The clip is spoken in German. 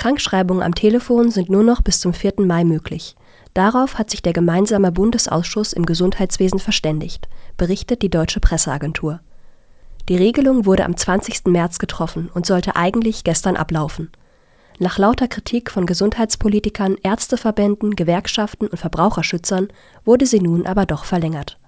Krankschreibungen am Telefon sind nur noch bis zum 4. Mai möglich. Darauf hat sich der gemeinsame Bundesausschuss im Gesundheitswesen verständigt, berichtet die Deutsche Presseagentur. Die Regelung wurde am 20. März getroffen und sollte eigentlich gestern ablaufen. Nach lauter Kritik von Gesundheitspolitikern, Ärzteverbänden, Gewerkschaften und Verbraucherschützern wurde sie nun aber doch verlängert